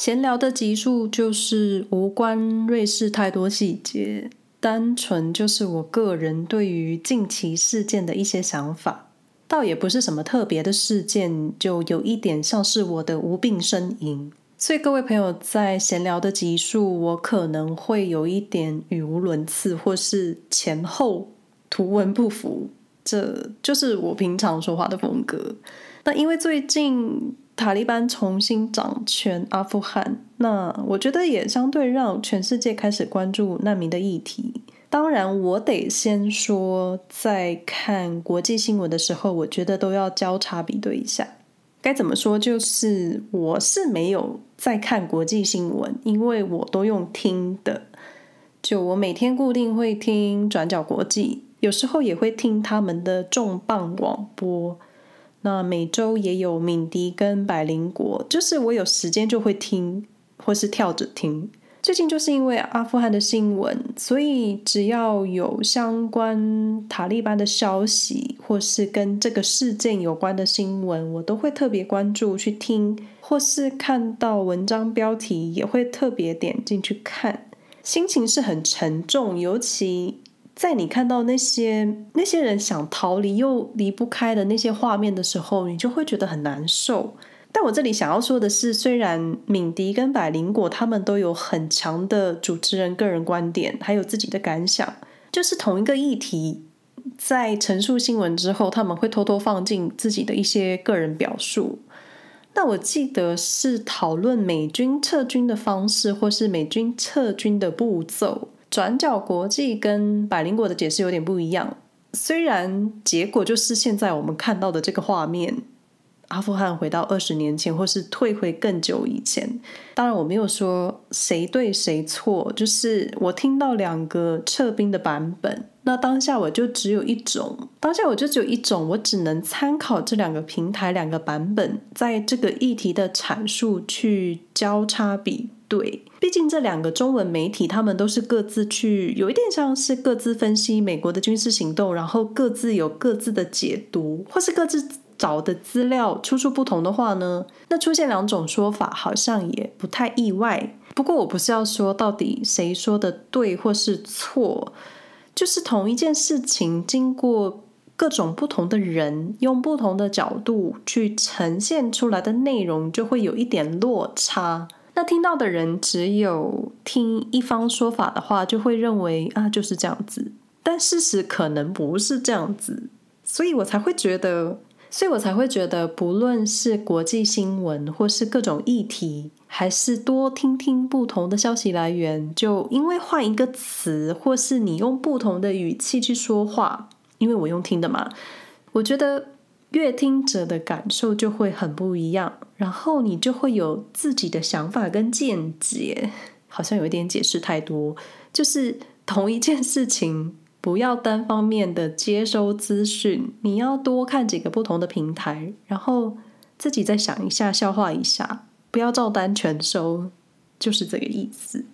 闲聊的集数就是无关瑞士太多细节，单纯就是我个人对于近期事件的一些想法，倒也不是什么特别的事件，就有一点像是我的无病呻吟。所以各位朋友在闲聊的集数，我可能会有一点语无伦次，或是前后图文不符，这就是我平常说话的风格。那因为最近塔利班重新掌权阿富汗，那我觉得也相对让全世界开始关注难民的议题。当然，我得先说，在看国际新闻的时候，我觉得都要交叉比对一下。该怎么说？就是我是没有在看国际新闻，因为我都用听的。就我每天固定会听转角国际，有时候也会听他们的重磅广播。那每周也有敏迪跟百灵果，就是我有时间就会听，或是跳着听。最近就是因为阿富汗的新闻，所以只要有相关塔利班的消息，或是跟这个事件有关的新闻，我都会特别关注去听，或是看到文章标题也会特别点进去看，心情是很沉重，尤其。在你看到那些那些人想逃离又离不开的那些画面的时候，你就会觉得很难受。但我这里想要说的是，虽然敏迪跟百灵果他们都有很强的主持人个人观点，还有自己的感想，就是同一个议题，在陈述新闻之后，他们会偷偷放进自己的一些个人表述。那我记得是讨论美军撤军的方式，或是美军撤军的步骤。转角国际跟百灵果的解释有点不一样，虽然结果就是现在我们看到的这个画面，阿富汗回到二十年前，或是退回更久以前。当然我没有说谁对谁错，就是我听到两个撤兵的版本，那当下我就只有一种，当下我就只有一种，我只能参考这两个平台两个版本，在这个议题的阐述去交叉比。对，毕竟这两个中文媒体，他们都是各自去，有一点像是各自分析美国的军事行动，然后各自有各自的解读，或是各自找的资料出处不同的话呢，那出现两种说法好像也不太意外。不过我不是要说到底谁说的对或是错，就是同一件事情，经过各种不同的人用不同的角度去呈现出来的内容，就会有一点落差。那听到的人只有听一方说法的话，就会认为啊，就是这样子。但事实可能不是这样子，所以我才会觉得，所以我才会觉得，不论是国际新闻或是各种议题，还是多听听不同的消息来源，就因为换一个词，或是你用不同的语气去说话，因为我用听的嘛，我觉得。阅听者的感受就会很不一样，然后你就会有自己的想法跟见解。好像有一点解释太多，就是同一件事情，不要单方面的接收资讯，你要多看几个不同的平台，然后自己再想一下，消化一下，不要照单全收，就是这个意思。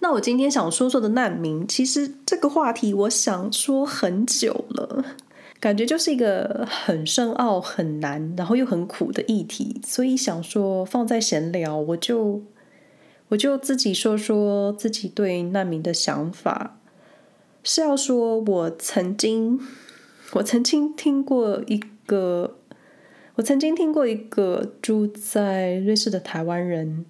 那我今天想说说的难民，其实这个话题我想说很久了。感觉就是一个很深奥、很难，然后又很苦的议题，所以想说放在闲聊，我就我就自己说说自己对难民的想法，是要说我曾经我曾经听过一个，我曾经听过一个住在瑞士的台湾人，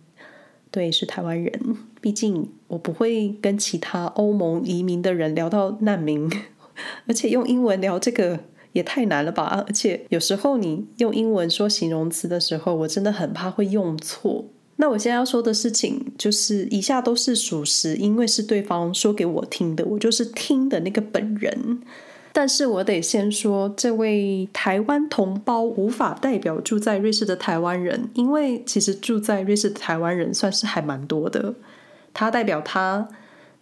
对，是台湾人，毕竟我不会跟其他欧盟移民的人聊到难民。而且用英文聊这个也太难了吧！而且有时候你用英文说形容词的时候，我真的很怕会用错。那我现在要说的事情就是，以下都是属实，因为是对方说给我听的，我就是听的那个本人。但是我得先说，这位台湾同胞无法代表住在瑞士的台湾人，因为其实住在瑞士的台湾人算是还蛮多的。他代表他。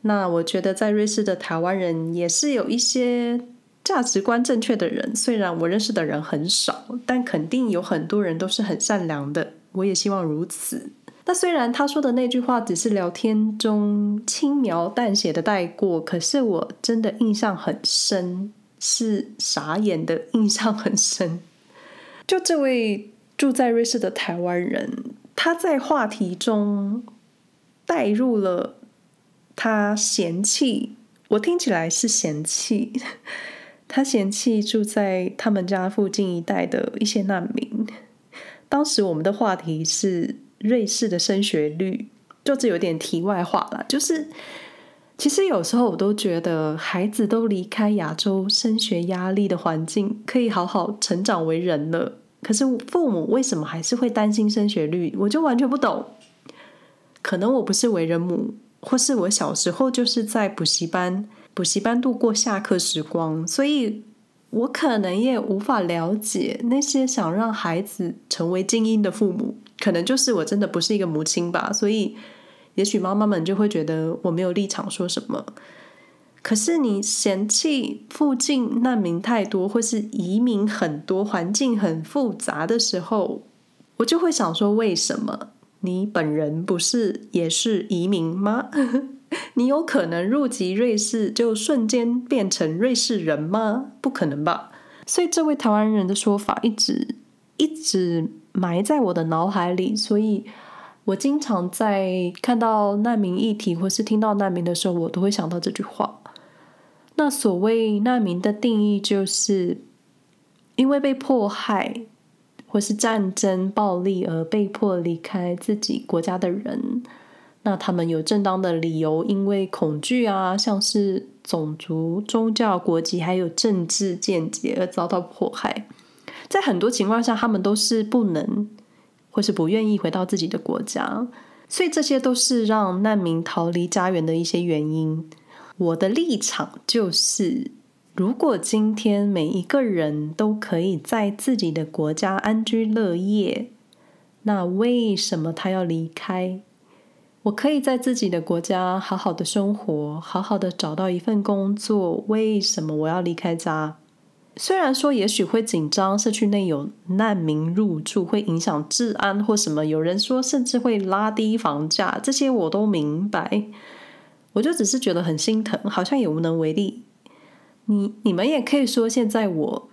那我觉得在瑞士的台湾人也是有一些价值观正确的人，虽然我认识的人很少，但肯定有很多人都是很善良的。我也希望如此。那虽然他说的那句话只是聊天中轻描淡写的带过，可是我真的印象很深，是傻眼的印象很深。就这位住在瑞士的台湾人。他在话题中带入了他嫌弃，我听起来是嫌弃，他嫌弃住在他们家附近一带的一些难民。当时我们的话题是瑞士的升学率，就这有点题外话了，就是。其实有时候我都觉得，孩子都离开亚洲升学压力的环境，可以好好成长为人了。可是父母为什么还是会担心升学率？我就完全不懂。可能我不是为人母，或是我小时候就是在补习班补习班度过下课时光，所以我可能也无法了解那些想让孩子成为精英的父母。可能就是我真的不是一个母亲吧，所以。也许妈妈们就会觉得我没有立场说什么，可是你嫌弃附近难民太多，或是移民很多，环境很复杂的时候，我就会想说：为什么你本人不是也是移民吗？你有可能入籍瑞士就瞬间变成瑞士人吗？不可能吧！所以这位台湾人的说法一直一直埋在我的脑海里，所以。我经常在看到难民议题或是听到难民的时候，我都会想到这句话。那所谓难民的定义，就是因为被迫害或是战争暴力而被迫离开自己国家的人。那他们有正当的理由，因为恐惧啊，像是种族、宗教、国籍还有政治见解而遭到迫害。在很多情况下，他们都是不能。或是不愿意回到自己的国家，所以这些都是让难民逃离家园的一些原因。我的立场就是，如果今天每一个人都可以在自己的国家安居乐业，那为什么他要离开？我可以在自己的国家好好的生活，好好的找到一份工作，为什么我要离开家？虽然说也许会紧张，社区内有难民入住会影响治安或什么，有人说甚至会拉低房价，这些我都明白。我就只是觉得很心疼，好像也无能为力。你你们也可以说，现在我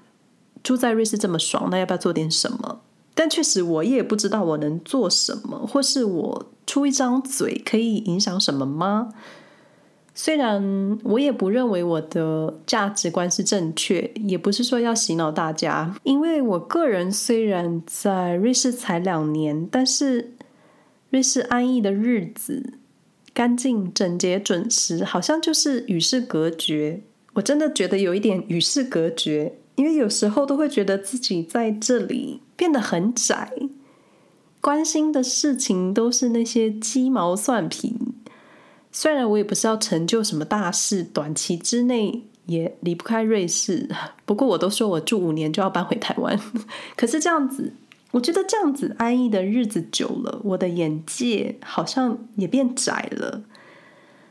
住在瑞士这么爽，那要不要做点什么？但确实我也不知道我能做什么，或是我出一张嘴可以影响什么吗？虽然我也不认为我的价值观是正确，也不是说要洗脑大家，因为我个人虽然在瑞士才两年，但是瑞士安逸的日子，干净、整洁、准时，好像就是与世隔绝。我真的觉得有一点与世隔绝，因为有时候都会觉得自己在这里变得很窄，关心的事情都是那些鸡毛蒜皮。虽然我也不是要成就什么大事，短期之内也离不开瑞士。不过我都说我住五年就要搬回台湾。可是这样子，我觉得这样子安逸的日子久了，我的眼界好像也变窄了。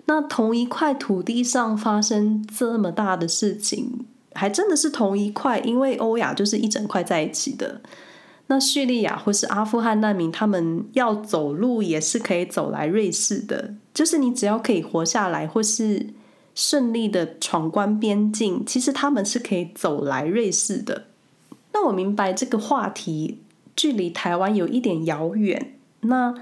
那同一块土地上发生这么大的事情，还真的是同一块，因为欧亚就是一整块在一起的。那叙利亚或是阿富汗难民，他们要走路也是可以走来瑞士的。就是你只要可以活下来，或是顺利的闯关边境，其实他们是可以走来瑞士的。那我明白这个话题距离台湾有一点遥远，那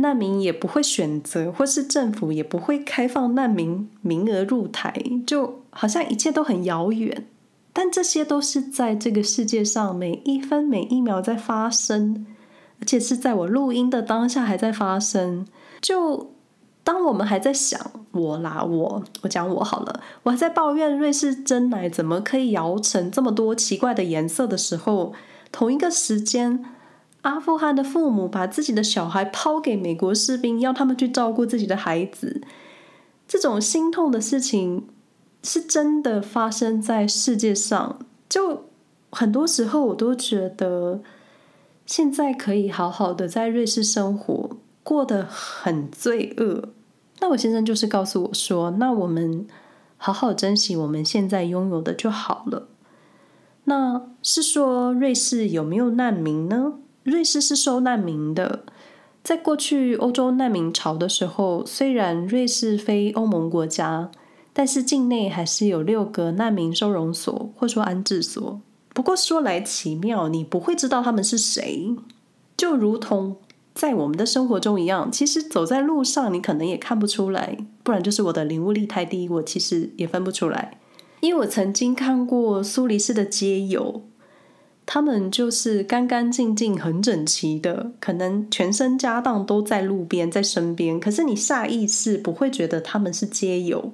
难民也不会选择，或是政府也不会开放难民名额入台，就好像一切都很遥远。但这些都是在这个世界上每一分每一秒在发生，而且是在我录音的当下还在发生。就当我们还在想我啦，我我讲我好了，我还在抱怨瑞士珍奶怎么可以摇成这么多奇怪的颜色的时候，同一个时间，阿富汗的父母把自己的小孩抛给美国士兵，要他们去照顾自己的孩子，这种心痛的事情。是真的发生在世界上，就很多时候我都觉得，现在可以好好的在瑞士生活，过得很罪恶。那我先生就是告诉我说，那我们好好珍惜我们现在拥有的就好了。那是说瑞士有没有难民呢？瑞士是收难民的，在过去欧洲难民潮的时候，虽然瑞士非欧盟国家。但是境内还是有六个难民收容所，或说安置所。不过说来奇妙，你不会知道他们是谁，就如同在我们的生活中一样，其实走在路上你可能也看不出来，不然就是我的领悟力太低，我其实也分不出来。因为我曾经看过苏黎世的街友，他们就是干干净净、很整齐的，可能全身家当都在路边、在身边，可是你下意识不会觉得他们是街友。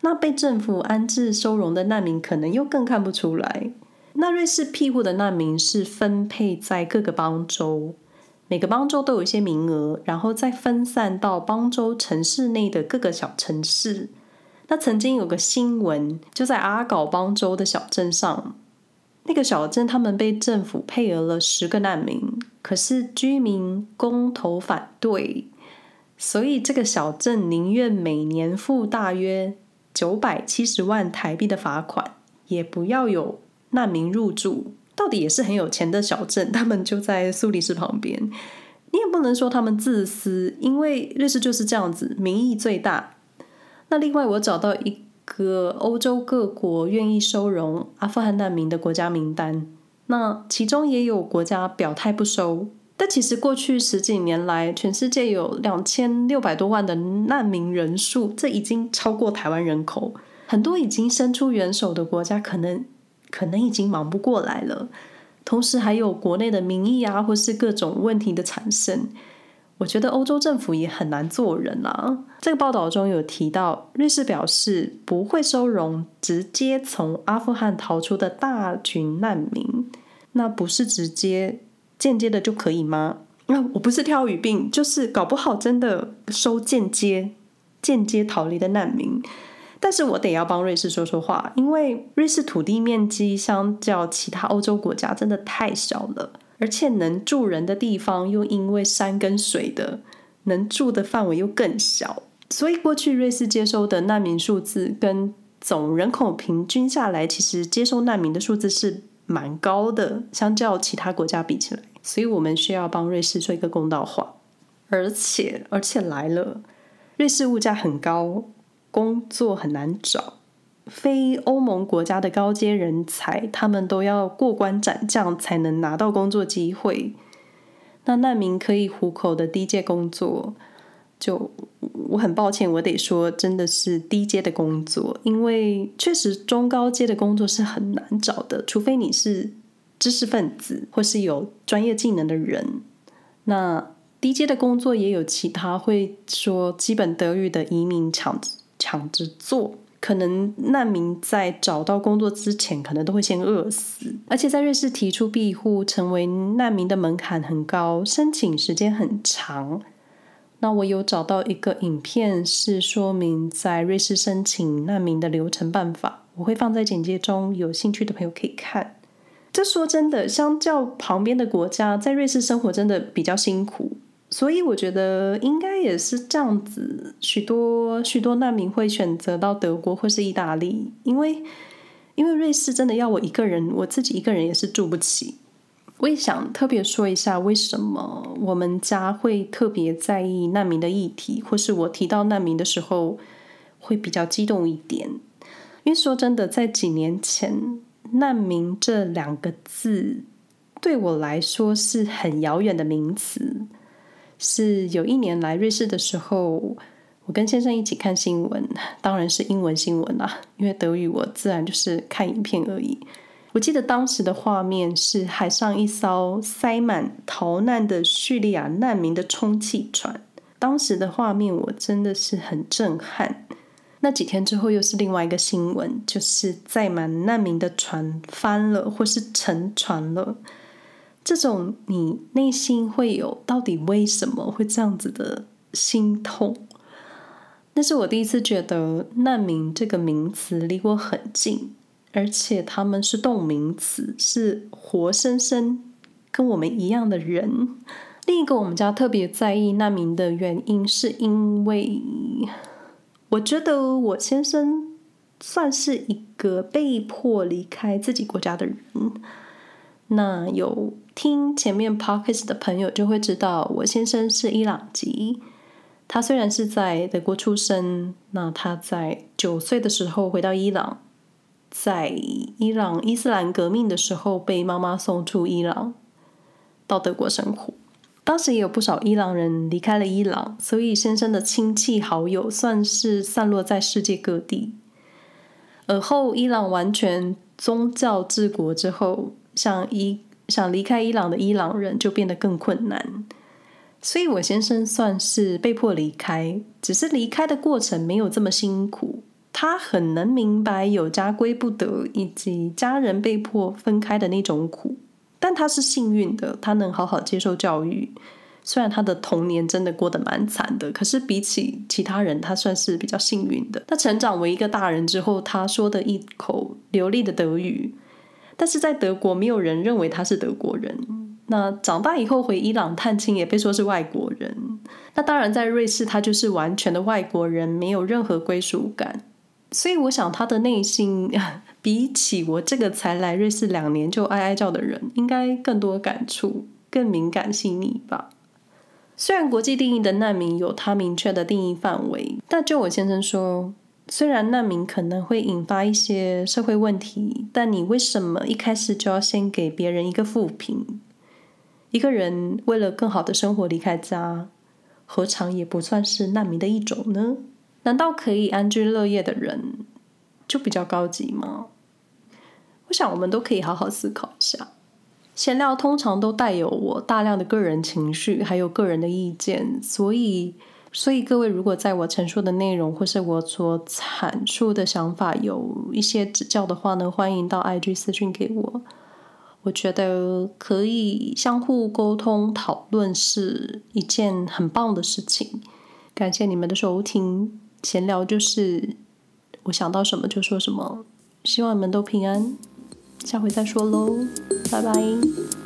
那被政府安置收容的难民，可能又更看不出来。那瑞士庇护的难民是分配在各个邦州，每个邦州都有一些名额，然后再分散到邦州城市内的各个小城市。那曾经有个新闻，就在阿搞邦州的小镇上，那个小镇他们被政府配额了十个难民，可是居民公投反对，所以这个小镇宁愿每年付大约九百七十万台币的罚款，也不要有。难民入住，到底也是很有钱的小镇，他们就在苏黎世旁边。你也不能说他们自私，因为瑞士就是这样子，民意最大。那另外，我找到一个欧洲各国愿意收容阿富汗难民的国家名单，那其中也有国家表态不收。但其实过去十几年来，全世界有两千六百多万的难民人数，这已经超过台湾人口。很多已经伸出援手的国家，可能。可能已经忙不过来了，同时还有国内的民意啊，或是各种问题的产生。我觉得欧洲政府也很难做人啊。这个报道中有提到，瑞士表示不会收容直接从阿富汗逃出的大群难民。那不是直接，间接的就可以吗？那我不是挑语病，就是搞不好真的收间接、间接逃离的难民。但是我得要帮瑞士说说话，因为瑞士土地面积相较其他欧洲国家真的太小了，而且能住人的地方又因为山跟水的，能住的范围又更小，所以过去瑞士接收的难民数字跟总人口平均下来，其实接收难民的数字是蛮高的，相较其他国家比起来，所以我们需要帮瑞士说一个公道话。而且，而且来了，瑞士物价很高。工作很难找，非欧盟国家的高阶人才，他们都要过关斩将才能拿到工作机会。那难民可以糊口的低阶工作，就我很抱歉，我得说，真的是低阶的工作，因为确实中高阶的工作是很难找的，除非你是知识分子或是有专业技能的人。那低阶的工作也有其他会说基本德语的移民抢。抢着做，可能难民在找到工作之前，可能都会先饿死。而且在瑞士提出庇护成为难民的门槛很高，申请时间很长。那我有找到一个影片，是说明在瑞士申请难民的流程办法，我会放在简介中，有兴趣的朋友可以看。这说真的，相较旁边的国家，在瑞士生活真的比较辛苦。所以我觉得应该也是这样子，许多许多难民会选择到德国或是意大利，因为因为瑞士真的要我一个人，我自己一个人也是住不起。我也想特别说一下，为什么我们家会特别在意难民的议题，或是我提到难民的时候会比较激动一点。因为说真的，在几年前，难民这两个字对我来说是很遥远的名词。是有一年来瑞士的时候，我跟先生一起看新闻，当然是英文新闻啦，因为德语我自然就是看影片而已。我记得当时的画面是海上一艘塞满逃难的叙利亚难民的充气船，当时的画面我真的是很震撼。那几天之后又是另外一个新闻，就是载满难民的船翻了，或是沉船了。这种你内心会有到底为什么会这样子的心痛？那是我第一次觉得难民这个名词离我很近，而且他们是动名词，是活生生跟我们一样的人。另一个我们家特别在意难民的原因，是因为我觉得我先生算是一个被迫离开自己国家的人。那有听前面 podcast 的朋友就会知道，我先生是伊朗籍。他虽然是在德国出生，那他在九岁的时候回到伊朗，在伊朗伊斯兰革命的时候被妈妈送出伊朗，到德国生活。当时也有不少伊朗人离开了伊朗，所以先生的亲戚好友算是散落在世界各地。而后伊朗完全宗教治国之后，想离想离开伊朗的伊朗人就变得更困难。所以我先生算是被迫离开，只是离开的过程没有这么辛苦。他很能明白有家归不得，以及家人被迫分开的那种苦。但他是幸运的，他能好好接受教育。虽然他的童年真的过得蛮惨的，可是比起其他人，他算是比较幸运的。他成长为一个大人之后，他说的一口流利的德语，但是在德国没有人认为他是德国人。那长大以后回伊朗探亲，也被说是外国人。那当然，在瑞士他就是完全的外国人，没有任何归属感。所以我想他的内心。比起我这个才来瑞士两年就哀哀叫的人，应该更多感触，更敏感细腻吧。虽然国际定义的难民有它明确的定义范围，但就我先生说，虽然难民可能会引发一些社会问题，但你为什么一开始就要先给别人一个负评？一个人为了更好的生活离开家，何尝也不算是难民的一种呢？难道可以安居乐业的人就比较高级吗？我想，我们都可以好好思考一下。闲聊通常都带有我大量的个人情绪，还有个人的意见，所以，所以各位如果在我陈述的内容或是我所阐述的想法有一些指教的话呢，欢迎到 IG 私讯给我。我觉得可以相互沟通讨论是一件很棒的事情。感谢你们的收听，闲聊就是我想到什么就说什么，希望你们都平安。下回再说喽，拜拜。